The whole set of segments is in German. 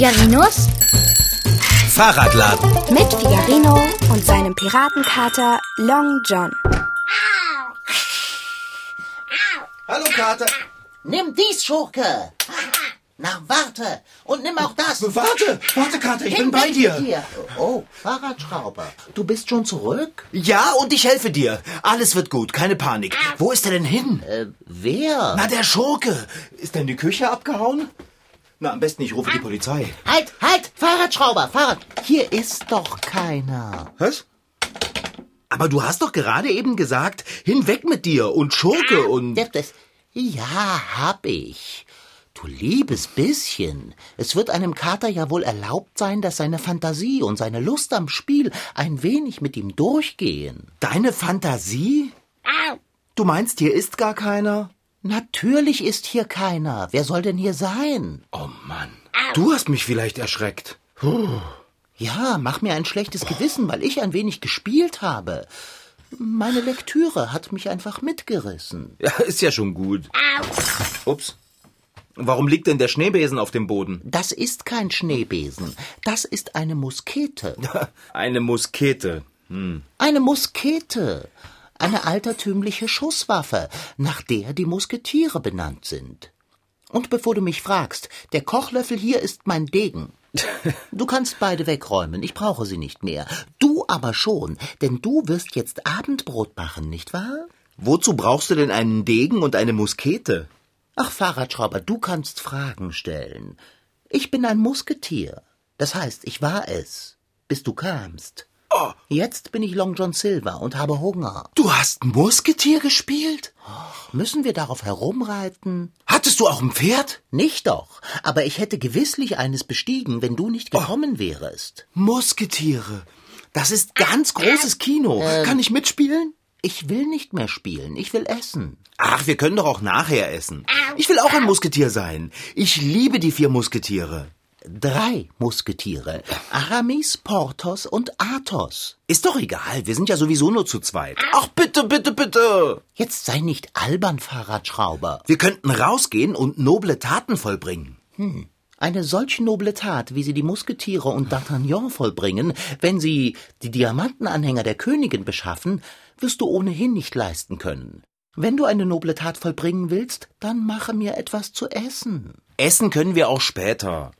Figarinos Fahrradladen. Mit Figarino und seinem Piratenkater Long John. Hallo, Kater. Nimm dies, Schurke. Na, warte. Und nimm auch das. Warte, warte, Kater, ich bin bei mit dir. Oh, Fahrradschrauber. Du bist schon zurück? Ja, und ich helfe dir. Alles wird gut, keine Panik. Wo ist er denn hin? Äh, wer? Na, der Schurke. Ist er in die Küche abgehauen? Na, am besten ich rufe die Polizei. Halt, halt! Fahrradschrauber, Fahrrad. Hier ist doch keiner. Was? Aber du hast doch gerade eben gesagt, hinweg mit dir und Schurke und... Das, das, ja, hab ich. Du liebes bisschen. Es wird einem Kater ja wohl erlaubt sein, dass seine Fantasie und seine Lust am Spiel ein wenig mit ihm durchgehen. Deine Fantasie? Du meinst, hier ist gar keiner? Natürlich ist hier keiner. Wer soll denn hier sein? Oh Mann. Du hast mich vielleicht erschreckt. Ja, mach mir ein schlechtes Gewissen, weil ich ein wenig gespielt habe. Meine Lektüre hat mich einfach mitgerissen. Ja, ist ja schon gut. Ups. Warum liegt denn der Schneebesen auf dem Boden? Das ist kein Schneebesen. Das ist eine Muskete. Eine Muskete. Eine Muskete. Eine altertümliche Schusswaffe, nach der die Musketiere benannt sind. Und bevor du mich fragst, der Kochlöffel hier ist mein Degen. Du kannst beide wegräumen, ich brauche sie nicht mehr. Du aber schon, denn du wirst jetzt Abendbrot machen, nicht wahr? Wozu brauchst du denn einen Degen und eine Muskete? Ach, Fahrradschrauber, du kannst Fragen stellen. Ich bin ein Musketier. Das heißt, ich war es, bis du kamst. Oh. Jetzt bin ich Long John Silver und habe Hunger. Du hast Musketier gespielt? Müssen wir darauf herumreiten? Hattest du auch ein Pferd? Nicht doch, aber ich hätte gewisslich eines bestiegen, wenn du nicht gekommen wärest. Musketiere. Das ist ganz großes Kino. Kann ich mitspielen? Ich will nicht mehr spielen, ich will essen. Ach, wir können doch auch nachher essen. Ich will auch ein Musketier sein. Ich liebe die vier Musketiere. Drei Musketiere. Aramis, Porthos und Athos. Ist doch egal, wir sind ja sowieso nur zu zweit. Ach, bitte, bitte, bitte. Jetzt sei nicht albern, Fahrradschrauber. Wir könnten rausgehen und noble Taten vollbringen. Eine solch noble Tat, wie sie die Musketiere und D'Artagnan vollbringen, wenn sie die Diamantenanhänger der Königin beschaffen, wirst du ohnehin nicht leisten können. Wenn du eine noble Tat vollbringen willst, dann mache mir etwas zu essen. Essen können wir auch später.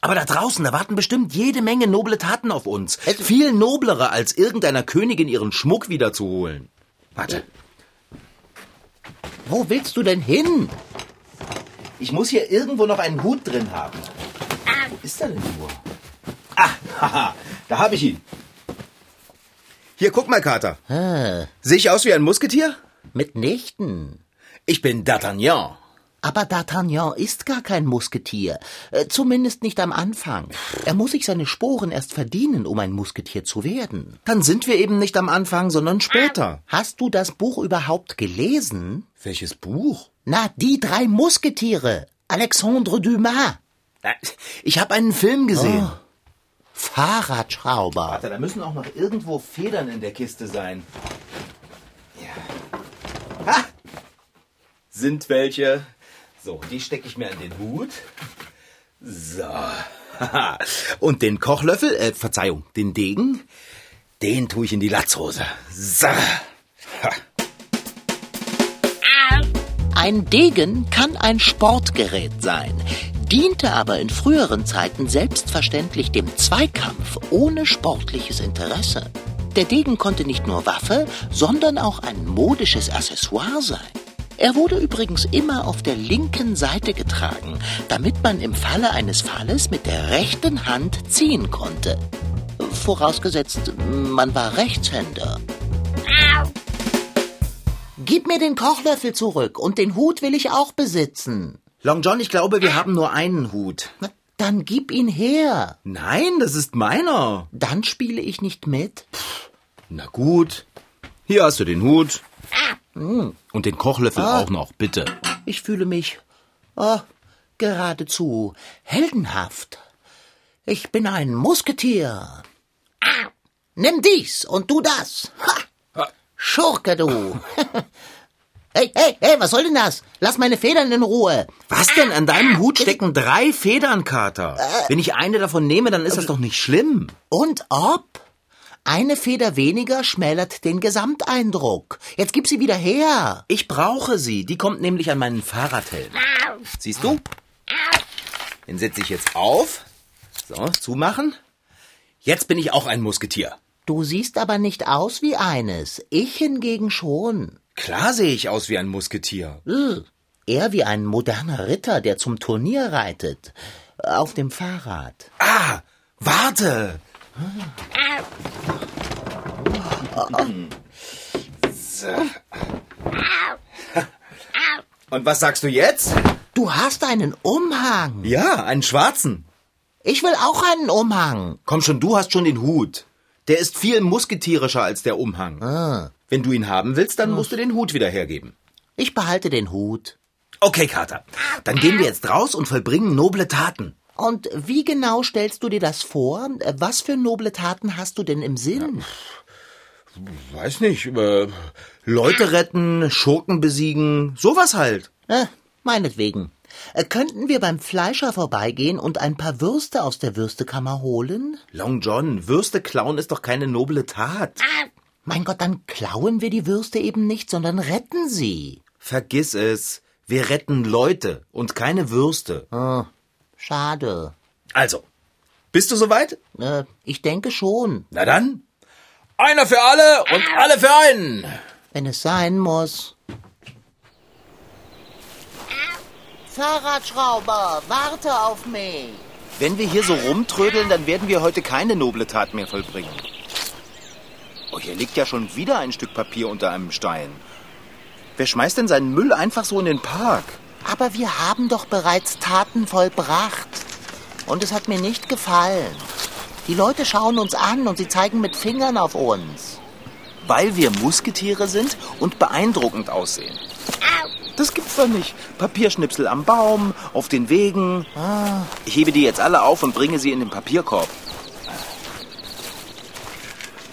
Aber da draußen, da warten bestimmt jede Menge noble Taten auf uns. Viel noblere, als irgendeiner Königin ihren Schmuck wiederzuholen. Warte, Wo willst du denn hin? ich muss hier irgendwo noch einen Hut drin haben. Wo ist er denn nur? Ah, haha, da habe ich ihn. Hier, guck mal, Kater. Äh, Sehe ich aus wie ein Musketier? mitnichten. Ich bin D'Artagnan. Aber D'Artagnan ist gar kein Musketier. Äh, zumindest nicht am Anfang. Er muss sich seine Sporen erst verdienen, um ein Musketier zu werden. Dann sind wir eben nicht am Anfang, sondern später. Hast du das Buch überhaupt gelesen? Welches Buch? Na, die drei Musketiere. Alexandre Dumas. Äh, Ich habe einen Film gesehen. Fahrradschrauber. Warte, da müssen auch noch irgendwo Federn in der Kiste sein. Ja. Ha! Sind welche. So, die stecke ich mir an den Hut. So. Und den Kochlöffel, äh, Verzeihung, den Degen, den tue ich in die Latzhose. So. Ein Degen kann ein Sportgerät sein, diente aber in früheren Zeiten selbstverständlich dem Zweikampf ohne sportliches Interesse. Der Degen konnte nicht nur Waffe, sondern auch ein modisches Accessoire sein. Er wurde übrigens immer auf der linken Seite getragen, damit man im Falle eines Falles mit der rechten Hand ziehen konnte. Vorausgesetzt, man war Rechtshänder. Gib mir den Kochlöffel zurück und den Hut will ich auch besitzen. Long John, ich glaube, wir haben nur einen Hut. Dann gib ihn her. Nein, das ist meiner. Dann spiele ich nicht mit. Na gut. Hier hast du den Hut. Und den Kochlöffel auch noch, bitte. Ich fühle mich oh, geradezu heldenhaft. Ich bin ein Musketier. Nimm dies und du das. Ha! Schurke, du. Hey, hey, hey, was soll denn das? Lass meine Federn in Ruhe. Was denn? An deinem Hut stecken drei Federn, Kater. Wenn ich eine davon nehme, dann ist das doch nicht schlimm. Und ob? Eine Feder weniger schmälert den Gesamteindruck. Jetzt gib sie wieder her. Ich brauche sie. Die kommt nämlich an meinen Fahrradhelm. Siehst du? Den setze ich jetzt auf. So, zumachen. Jetzt bin ich auch ein Musketier. Du siehst aber nicht aus wie eines. Ich hingegen schon. Klar sehe ich aus wie ein Musketier. Äh, Eher wie ein moderner Ritter, der zum Turnier reitet. Auf dem Fahrrad. Ah, warte. So. Und was sagst du jetzt? Du hast einen Umhang. Ja, einen schwarzen. Ich will auch einen Umhang. Komm schon, du hast schon den Hut. Der ist viel musketierischer als der Umhang. Ah, Wenn du ihn haben willst, dann musst du den Hut wieder hergeben. ich behalte den Hut. Okay, Kater. Dann gehen wir jetzt raus und vollbringen noble Taten. Und wie genau stellst du dir das vor? Was für noble Taten hast du denn im Sinn? Weiß nicht, äh, Leute retten, Schurken besiegen, sowas halt. Äh, meinetwegen. Äh, könnten wir beim Fleischer vorbeigehen und ein paar Würste aus der Würstekammer holen? Long John, Würste klauen ist doch keine noble Tat. Mein Gott, dann klauen wir die Würste eben nicht, sondern retten sie. Vergiss es. Wir retten Leute und keine Würste. Ah, schade. Also, bist du soweit? Äh, ich denke schon, Na dann. Einer für alle und alle für einen. wenn es sein muss. Fahrradschrauber, warte auf mich. Wenn wir hier so rumtrödeln, dann werden wir heute keine noble Tat mehr vollbringen. Oh, hier liegt ja schon wieder ein Stück Papier unter einem Stein. Wer schmeißt denn seinen Müll einfach so in den Park? Aber wir haben doch bereits Taten vollbracht. Und es hat mir nicht gefallen. Die Leute schauen uns an und sie zeigen mit Fingern auf uns. Weil wir Musketiere sind und beeindruckend aussehen. Das gibt's doch nicht. Papierschnipsel am Baum, auf den Wegen. Ich hebe die jetzt alle auf und bringe sie in den Papierkorb.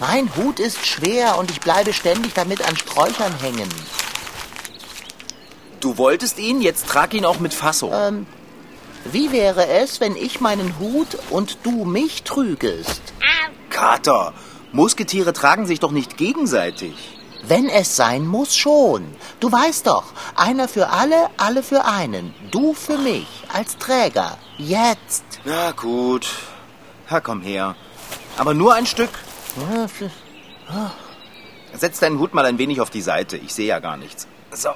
Mein Hut ist schwer und ich bleibe ständig damit an Sträuchern hängen. Du wolltest ihn, jetzt trag ihn auch mit Fassung. Ähm, wie wäre es, wenn ich meinen Hut und du mich trügest? Kater, Musketiere tragen sich doch nicht gegenseitig. Wenn es sein muss, schon. Du weißt doch, einer für alle, alle für einen. Du für mich, als Träger. Jetzt. Na gut. Ha, komm her. Aber nur ein Stück. Setz deinen Hut mal ein wenig auf die Seite. Ich sehe ja gar nichts. So.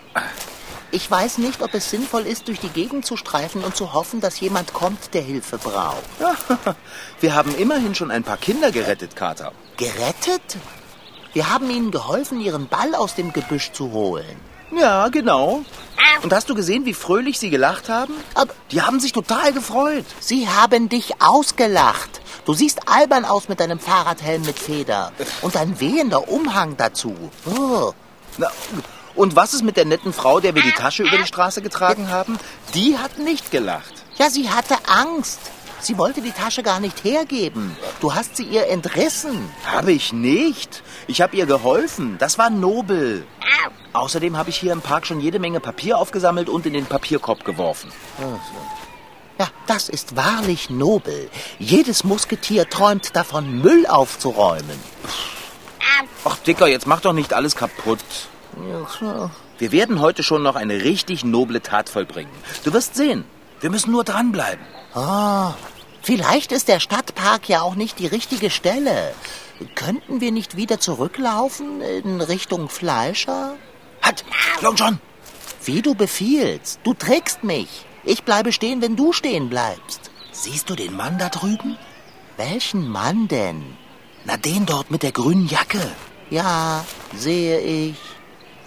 Ich weiß nicht, ob es sinnvoll ist, durch die Gegend zu streifen und zu hoffen, dass jemand kommt, der Hilfe braucht. Wir haben immerhin schon ein paar Kinder gerettet, Kater. Gerettet? Wir haben ihnen geholfen, ihren Ball aus dem Gebüsch zu holen. Ja, genau. Und hast du gesehen, wie fröhlich sie gelacht haben? Aber Die haben sich total gefreut. sie haben dich ausgelacht. Du siehst albern aus mit deinem Fahrradhelm mit Feder. Und ein wehender Umhang dazu. Oh. Na, und was ist mit der netten Frau, der wir die Tasche über die Straße getragen haben? Die hat nicht gelacht. Ja, sie hatte Angst. Sie wollte die Tasche gar nicht hergeben. Du hast sie ihr entrissen. Habe ich nicht. Ich habe ihr geholfen. Das war nobel. Außerdem habe ich hier im Park schon jede Menge Papier aufgesammelt und in den Papierkorb geworfen. Ja, das ist wahrlich nobel. Jedes Musketier träumt davon, Müll aufzuräumen. Ach, Dicker, jetzt mach doch nicht alles kaputt. Wir werden heute schon noch eine richtig noble Tat vollbringen. Du wirst sehen. Wir müssen nur dranbleiben. Ah, vielleicht ist der Stadtpark ja auch nicht die richtige Stelle. Könnten wir nicht wieder zurücklaufen in Richtung Fleischer? Hat, Long John. Wie du befiehlst. Du trägst mich. Ich bleibe stehen, wenn du stehen bleibst. Siehst du den Mann da drüben? Welchen Mann denn? Na, den dort mit der grünen Jacke. Ja, sehe ich.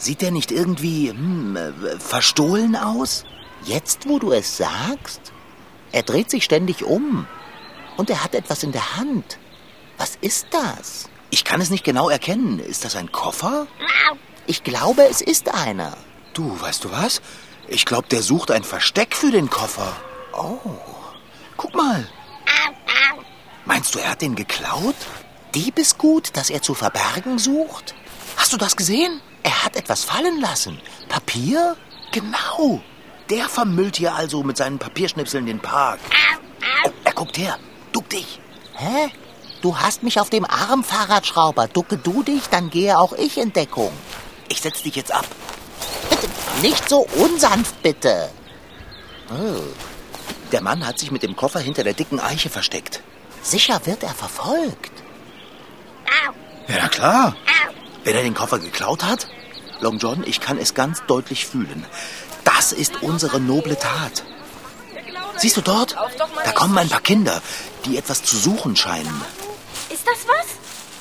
Sieht der nicht irgendwie hm, äh, verstohlen aus? Jetzt, wo du es sagst? Er dreht sich ständig um. Und er hat etwas in der Hand. Was ist das? Ich kann es nicht genau erkennen. Ist das ein Koffer? Ich glaube, es ist einer. Du, weißt du was? Ich glaube, der sucht ein Versteck für den Koffer. Oh, Guck mal. Meinst du, er hat den geklaut? Diebesgut, das er zu verbergen sucht? Hast du das gesehen? Er hat etwas fallen lassen. Papier? Genau. Der vermüllt hier also mit seinen Papierschnipseln den Park. Oh, er guckt her. Duck dich. Hä? Du hast mich auf dem Arm, Fahrradschrauber. Ducke du dich, dann gehe auch ich in Deckung. Ich setz dich jetzt ab. Bitte, nicht so unsanft, bitte. Oh. Der Mann hat sich mit dem Koffer hinter der dicken Eiche versteckt. Sicher wird er verfolgt. Ja, klar. Wenn er den Koffer geklaut hat? Long John, ich kann es ganz deutlich fühlen. Das ist unsere noble Tat. Siehst du dort? Da kommen ein paar Kinder, die etwas zu suchen scheinen. Ist das was?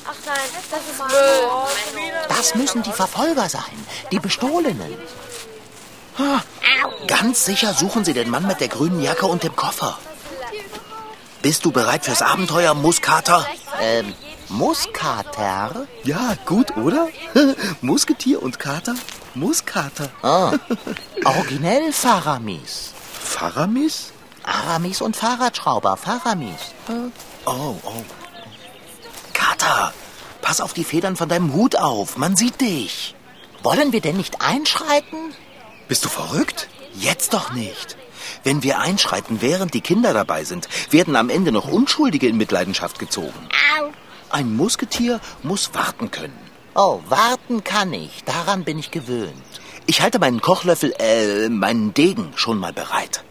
Ach nein, das ist Müll. Das müssen die Verfolger sein, die Bestohlenen. Ganz sicher suchen sie den Mann mit der grünen Jacke und dem Koffer. Bist du bereit fürs Abenteuer, Muskater? Ähm, Muskater? Ja, gut, oder? Musketier und Kater? Muskater. Ah, originell Faramis. Faramis? Aramis und Fahrradschrauber, Faramis. Oh, oh. Kater, pass auf die Federn von deinem Hut auf. Man sieht dich. Wollen wir denn nicht einschreiten? Bist du verrückt? Jetzt doch nicht. Wenn wir einschreiten, während die Kinder dabei sind, werden am Ende noch Unschuldige in Mitleidenschaft gezogen. Ein Musketier muss warten können. Oh, warten kann ich. Daran bin ich gewöhnt. Ich halte meinen Kochlöffel, äh, meinen Degen schon mal bereit.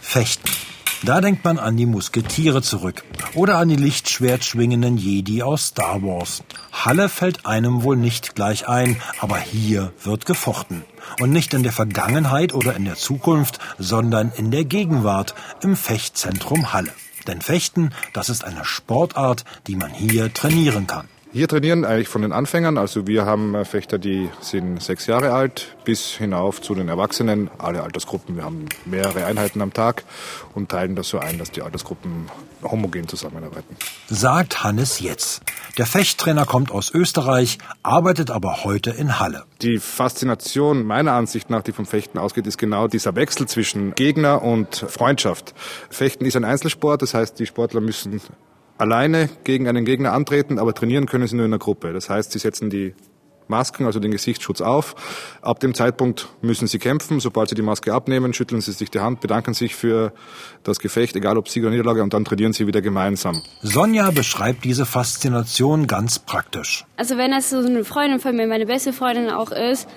Fechten. Da denkt man an die Musketiere zurück oder an die lichtschwertschwingenden Jedi aus Star Wars. Halle fällt einem wohl nicht gleich ein, aber hier wird gefochten. Und nicht in der Vergangenheit oder in der Zukunft, sondern in der Gegenwart im Fechtzentrum Halle. Denn Fechten, das ist eine Sportart, die man hier trainieren kann. Hier trainieren eigentlich von den Anfängern. Also wir haben äh, Fechter, die sind sechs Jahre alt, bis hinauf zu den Erwachsenen, alle Altersgruppen. Wir haben mehrere Einheiten am Tag und teilen das so ein, dass die Altersgruppen homogen zusammenarbeiten. Sagt Hannes Jetz. Der Fechttrainer kommt aus Österreich, arbeitet aber heute in Halle. Die Faszination meiner Ansicht nach, die vom Fechten ausgeht, ist genau dieser Wechsel zwischen Gegner und Freundschaft. Fechten ist ein Einzelsport, das heißt, die Sportler müssen alleine gegen einen Gegner antreten, aber trainieren können sie nur in einer Gruppe. Das heißt, sie setzen die Masken, also den Gesichtsschutz auf. Ab dem Zeitpunkt müssen sie kämpfen. Sobald sie die Maske abnehmen, schütteln sie sich die Hand, bedanken sich für das Gefecht, egal ob Sieg oder Niederlage, und dann trainieren sie wieder gemeinsam. Sonja beschreibt diese Faszination ganz praktisch. Also wenn das so eine Freundin von mir, meine beste Freundin auch ist,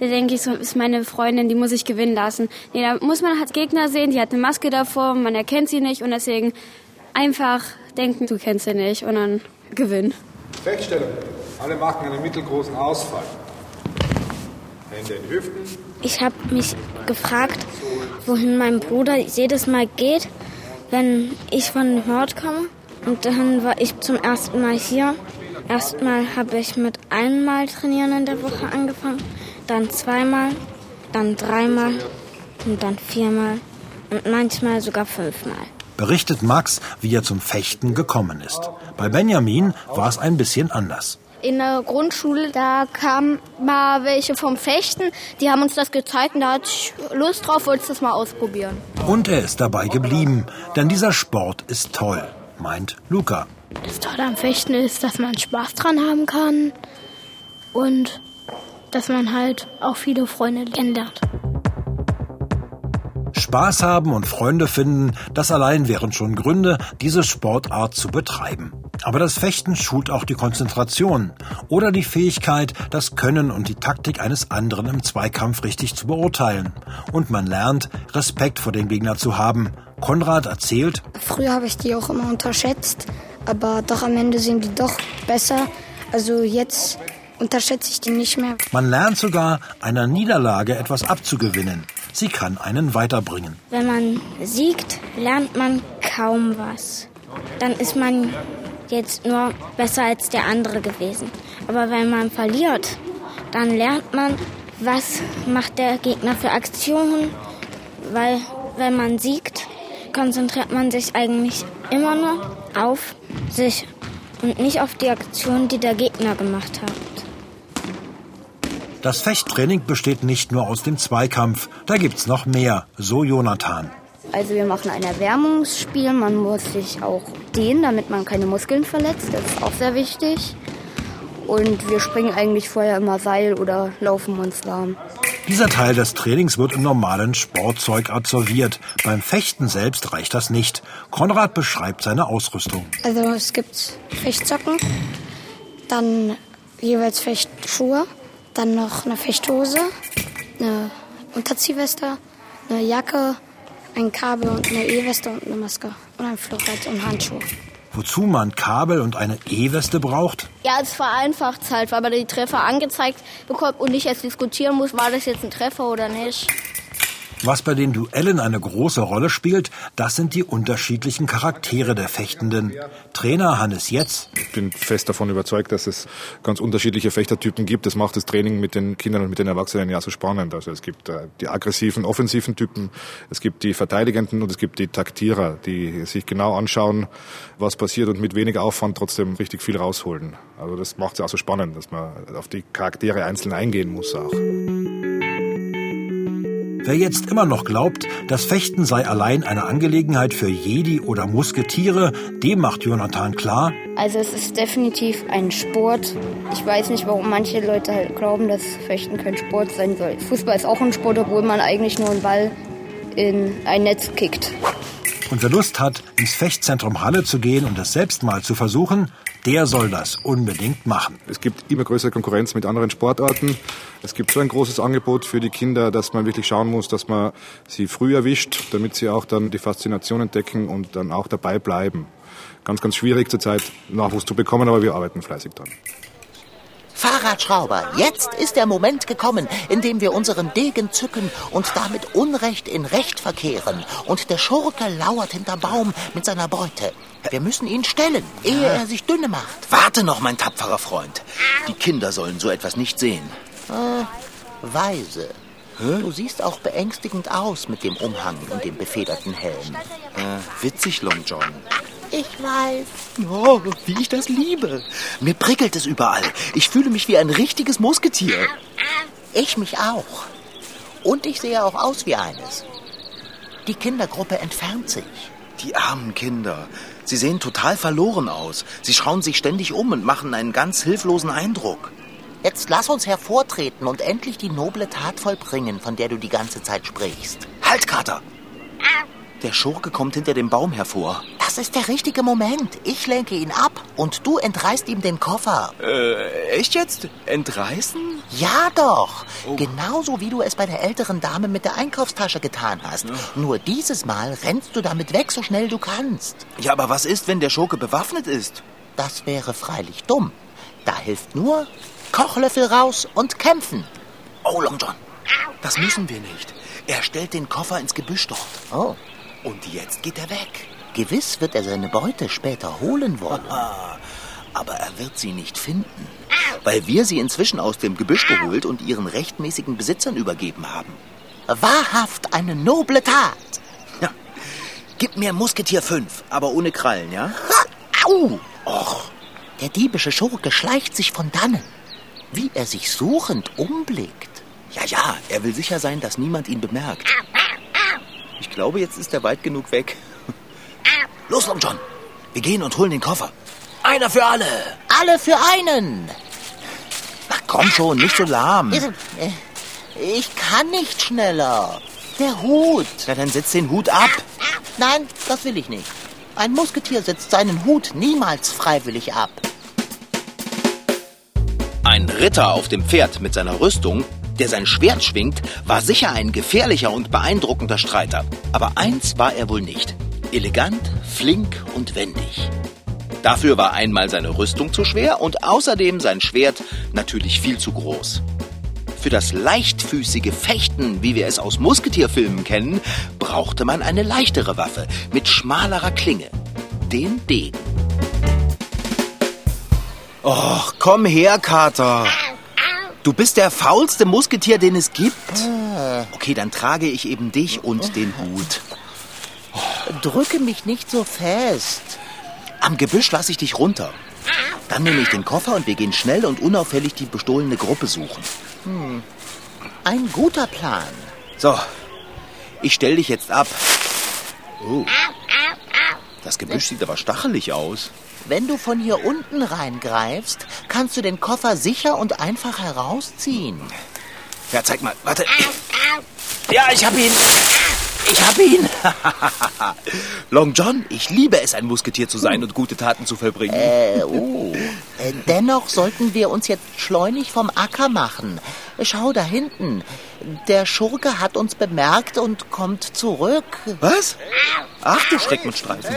da denke ich, so ist meine Freundin, die muss ich gewinnen lassen. Nee, da muss man halt Gegner sehen, die hat eine Maske davor, man erkennt sie nicht und deswegen einfach denken, du kennst sie nicht und dann gewinnen. Fechtstellung. Alle machen einen mittelgroßen Ausfall. Hände in Hüften. Ich habe mich gefragt, wohin mein Bruder jedes Mal geht, wenn ich von Hort komme. Und dann war ich zum ersten Mal hier. Erstmal habe ich mit einmal trainieren in der Woche angefangen, dann zweimal, dann dreimal und dann viermal und manchmal sogar fünfmal berichtet Max, wie er zum Fechten gekommen ist. Bei Benjamin war es ein bisschen anders. In der Grundschule, da kamen mal welche vom Fechten, die haben uns das gezeigt und da hatte ich Lust drauf, wollte das mal ausprobieren. Und er ist dabei geblieben, denn dieser Sport ist toll, meint Luca. Das Tolle am Fechten ist, dass man Spaß dran haben kann und dass man halt auch viele Freunde kennenlernt. Spaß haben und Freunde finden, das allein wären schon Gründe, diese Sportart zu betreiben. Aber das Fechten schult auch die Konzentration oder die Fähigkeit, das Können und die Taktik eines anderen im Zweikampf richtig zu beurteilen. Und man lernt, Respekt vor dem Gegner zu haben. Konrad erzählt, Früher habe ich die auch immer unterschätzt, aber doch am Ende sind die doch besser. Also jetzt unterschätze ich die nicht mehr. Man lernt sogar, einer Niederlage etwas abzugewinnen. Sie kann einen weiterbringen. Wenn man siegt, lernt man kaum was. Dann ist man jetzt nur besser als der andere gewesen. Aber wenn man verliert, dann lernt man, was macht der Gegner für Aktionen. Weil wenn man siegt, konzentriert man sich eigentlich immer nur auf sich und nicht auf die Aktion, die der Gegner gemacht hat. Das Fechttraining besteht nicht nur aus dem Zweikampf, da gibt's noch mehr, so Jonathan. Also wir machen ein Erwärmungsspiel, man muss sich auch dehnen, damit man keine Muskeln verletzt, das ist auch sehr wichtig. Und wir springen eigentlich vorher immer Seil oder laufen uns warm. Dieser Teil des Trainings wird im normalen Sportzeug absolviert. Beim Fechten selbst reicht das nicht. Konrad beschreibt seine Ausrüstung. Also es gibt Fechtsocken, dann jeweils Fechtschuhe, dann noch eine Fechthose, eine Unterziehweste, eine Jacke, ein Kabel und eine E-Weste und eine Maske und ein Florett und Handschuhe. Wozu man Kabel und eine E-Weste braucht? Ja, es vereinfacht es halt, weil man die Treffer angezeigt bekommt und nicht erst diskutieren muss, war das jetzt ein Treffer oder nicht. Was bei den Duellen eine große Rolle spielt, das sind die unterschiedlichen Charaktere der Fechtenden. Trainer Hannes Jetz. Ich bin fest davon überzeugt, dass es ganz unterschiedliche Fechtertypen gibt. Das macht das Training mit den Kindern und mit den Erwachsenen ja so spannend. Also es gibt äh, die aggressiven, offensiven Typen, es gibt die verteidigenden und es gibt die Taktierer, die sich genau anschauen, was passiert und mit wenig Aufwand trotzdem richtig viel rausholen. Also das macht es auch so spannend, dass man auf die Charaktere einzeln eingehen muss auch. Wer jetzt immer noch glaubt, das Fechten sei allein eine Angelegenheit für Jedi oder Musketiere, dem macht Jonathan klar. Also es ist definitiv ein Sport. Ich weiß nicht, warum manche Leute halt glauben, dass Fechten kein Sport sein soll. Fußball ist auch ein Sport, obwohl man eigentlich nur einen Ball in ein Netz kickt. Und wer Lust hat, ins Fechtzentrum Halle zu gehen und es selbst mal zu versuchen, der soll das unbedingt machen. Es gibt immer größere Konkurrenz mit anderen Sportarten. Es gibt so ein großes Angebot für die Kinder, dass man wirklich schauen muss, dass man sie früh erwischt, damit sie auch dann die Faszination entdecken und dann auch dabei bleiben. Ganz, ganz schwierig zurzeit Nachwuchs zu bekommen, aber wir arbeiten fleißig dran. Fahrradschrauber, jetzt ist der Moment gekommen, in dem wir unseren Degen zücken und damit Unrecht in Recht verkehren. Und der Schurke lauert hinterm Baum mit seiner Beute. Wir müssen ihn stellen, ehe er sich dünne macht. Warte noch, mein tapferer Freund. Die Kinder sollen so etwas nicht sehen. Äh, weise. Du siehst auch beängstigend aus mit dem Umhang und dem befederten Helm. Äh, witzig, Long John. Ich weiß. Oh, wie ich das liebe. Mir prickelt es überall. Ich fühle mich wie ein richtiges Musketier. Ich mich auch. Und ich sehe auch aus wie eines. Die Kindergruppe entfernt sich. Die armen Kinder. Sie sehen total verloren aus. Sie schauen sich ständig um und machen einen ganz hilflosen Eindruck. Jetzt lass uns hervortreten und endlich die noble Tat vollbringen, von der du die ganze Zeit sprichst. Halt, Kater! Der Schurke kommt hinter dem Baum hervor. Das ist der richtige Moment. Ich lenke ihn ab und du entreißt ihm den Koffer. Äh, echt jetzt? Entreißen? Ja doch. Oh. Genauso wie du es bei der älteren Dame mit der Einkaufstasche getan hast. Ja. Nur dieses Mal rennst du damit weg, so schnell du kannst. Ja, aber was ist, wenn der Schurke bewaffnet ist? Das wäre freilich dumm. Da hilft nur Kochlöffel raus und kämpfen. Oh, Long John, das müssen wir nicht. Er stellt den Koffer ins Gebüsch dort. Oh. Und jetzt geht er weg. Gewiss wird er seine Beute später holen wollen. Aber er wird sie nicht finden, weil wir sie inzwischen aus dem Gebüsch geholt und ihren rechtmäßigen Besitzern übergeben haben. Wahrhaft eine noble Tat. Ja. Gib mir Musketier 5, aber ohne Krallen, ja? Ha, au! Och, der diebische Schurke schleicht sich von dannen, wie er sich suchend umblickt. Ja, ja, er will sicher sein, dass niemand ihn bemerkt. Ich glaube, jetzt ist er weit genug weg. Los, Long John. Wir gehen und holen den Koffer. Einer für alle. Alle für einen. Ach, komm schon, nicht so lahm. Ich kann nicht schneller. Der Hut. Na, dann setz den Hut ab. Nein, das will ich nicht. Ein Musketier setzt seinen Hut niemals freiwillig ab. Ein Ritter auf dem Pferd mit seiner Rüstung der sein Schwert schwingt, war sicher ein gefährlicher und beeindruckender Streiter. Aber eins war er wohl nicht. Elegant, flink und wendig. Dafür war einmal seine Rüstung zu schwer und außerdem sein Schwert natürlich viel zu groß. Für das leichtfüßige Fechten, wie wir es aus Musketierfilmen kennen, brauchte man eine leichtere Waffe mit schmalerer Klinge, den Degen. Och, komm her, Kater. Du bist der faulste Musketier, den es gibt. Okay, dann trage ich eben dich und den Hut. Drücke mich nicht so fest. Am Gebüsch lasse ich dich runter. Dann nehme ich den Koffer und wir gehen schnell und unauffällig die bestohlene Gruppe suchen. Hm. Ein guter Plan. So, ich stell dich jetzt ab. Oh. Das Gebüsch sieht aber stachelig aus. Wenn du von hier unten reingreifst, kannst du den Koffer sicher und einfach herausziehen. Ja, zeig mal. Warte. Ja, ich hab ihn. Ich hab ihn. Long John, ich liebe es, ein Musketier zu sein und gute Taten zu vollbringen. Äh, oh. Äh, dennoch sollten wir uns jetzt schleunig vom Acker machen. Schau da hinten. Der Schurke hat uns bemerkt und kommt zurück. Was? Ach du Schreck mit Streifen.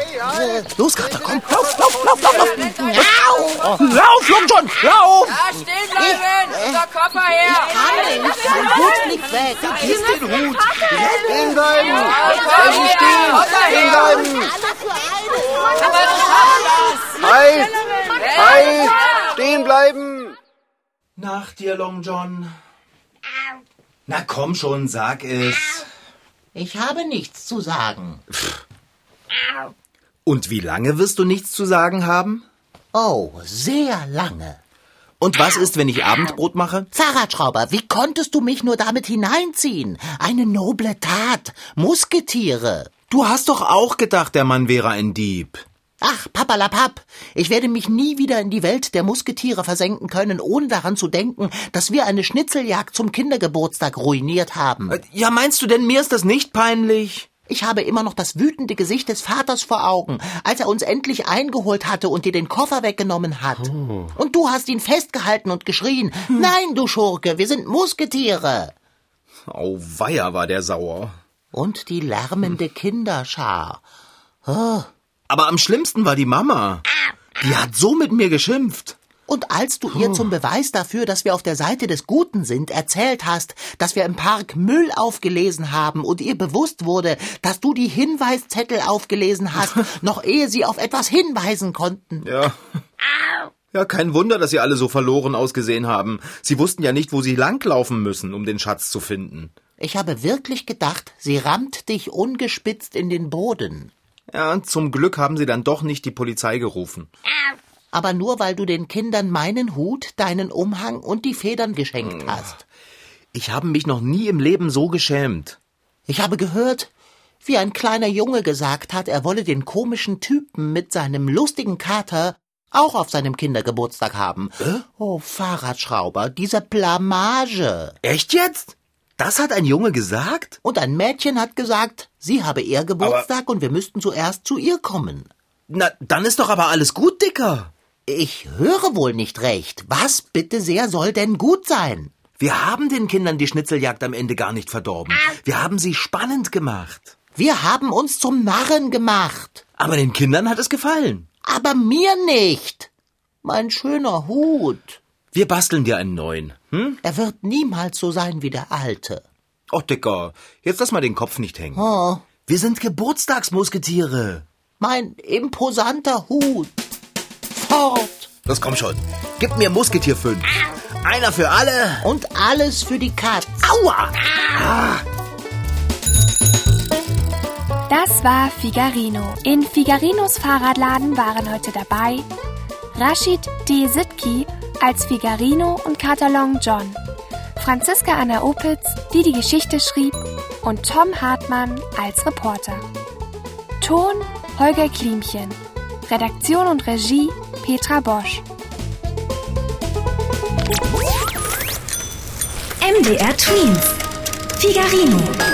Los, Kater, komm. Lauf, lauf, lauf, lauf, lauf. Lauf, lauf Long John, lauf. Da stehen bleiben. Unser Koffer her. Ich kann nicht. Mein Hut fliegt weg. Vergiss den Hut. Stehen bleiben. Koffer Stehen, stehen bleiben. Aber du schaffst das. Hi, hi, stehen bleiben. Nach dir, Long John. Na komm schon, sag es. Ich habe nichts zu sagen. Und wie lange wirst du nichts zu sagen haben? Oh, sehr lange. Und was ist, wenn ich Abendbrot mache? Fahrradschrauber, wie konntest du mich nur damit hineinziehen? Eine noble Tat. Musketiere. Du hast doch auch gedacht, der Mann wäre ein Dieb. Ach, papalapap, ich werde mich nie wieder in die Welt der Musketiere versenken können, ohne daran zu denken, dass wir eine Schnitzeljagd zum Kindergeburtstag ruiniert haben. Ja, meinst du denn, mir ist das nicht peinlich? Ich habe immer noch das wütende Gesicht des Vaters vor Augen, als er uns endlich eingeholt hatte und dir den Koffer weggenommen hat. Oh. Und du hast ihn festgehalten und geschrien, nein, du Schurke, wir sind Musketiere. Auweia, war der sauer. Und die lärmende Kinderschar. Oh. Aber am schlimmsten war die Mama. Die hat so mit mir geschimpft. Und als du ihr zum Beweis dafür, dass wir auf der Seite des Guten sind, erzählt hast, dass wir im Park Müll aufgelesen haben und ihr bewusst wurde, dass du die Hinweiszettel aufgelesen hast, noch ehe sie auf etwas hinweisen konnten. Ja. Ja, kein Wunder, dass sie alle so verloren ausgesehen haben. Sie wussten ja nicht, wo sie langlaufen müssen, um den Schatz zu finden. Ich habe wirklich gedacht, sie rammt dich ungespitzt in den Boden. Ja, zum Glück haben sie dann doch nicht die Polizei gerufen. Aber nur weil du den Kindern meinen Hut, deinen Umhang und die Federn geschenkt hast. Ich habe mich noch nie im Leben so geschämt. Ich habe gehört, wie ein kleiner Junge gesagt hat, er wolle den komischen Typen mit seinem lustigen Kater auch auf seinem Kindergeburtstag haben. Oh, Fahrradschrauber, diese Blamage. Echt jetzt? Das hat ein Junge gesagt? Und ein Mädchen hat gesagt, sie habe ihr Geburtstag und wir müssten zuerst zu ihr kommen. Na, dann ist doch aber alles gut, Dicker. Ich höre wohl nicht recht. Was bitte sehr soll denn gut sein? Wir haben den Kindern die Schnitzeljagd am Ende gar nicht verdorben. Wir haben sie spannend gemacht. Wir haben uns zum Narren gemacht. Aber den Kindern hat es gefallen. Aber mir nicht. Mein schöner Hut. Wir basteln dir einen neuen. Hm? Er wird niemals so sein wie der alte. Oh, Dicker, jetzt lass mal den Kopf nicht hängen. Oh, Wir sind Geburtstagsmusketiere. mein imposanter Hut. Fort. Das komm schon. Gib mir Musketier 5. Einer für alle. Und alles für die Katz. Aua! Das war Figarino. In Figarinos Fahrradladen waren heute dabei Rashid D. Sitki als Figarino und Katalon John, Franziska Anna Opitz, die die Geschichte schrieb, und Tom Hartmann als Reporter. Ton Holger Klimchen. Redaktion und Regie Petra Bosch. MDR Twins. Figarino.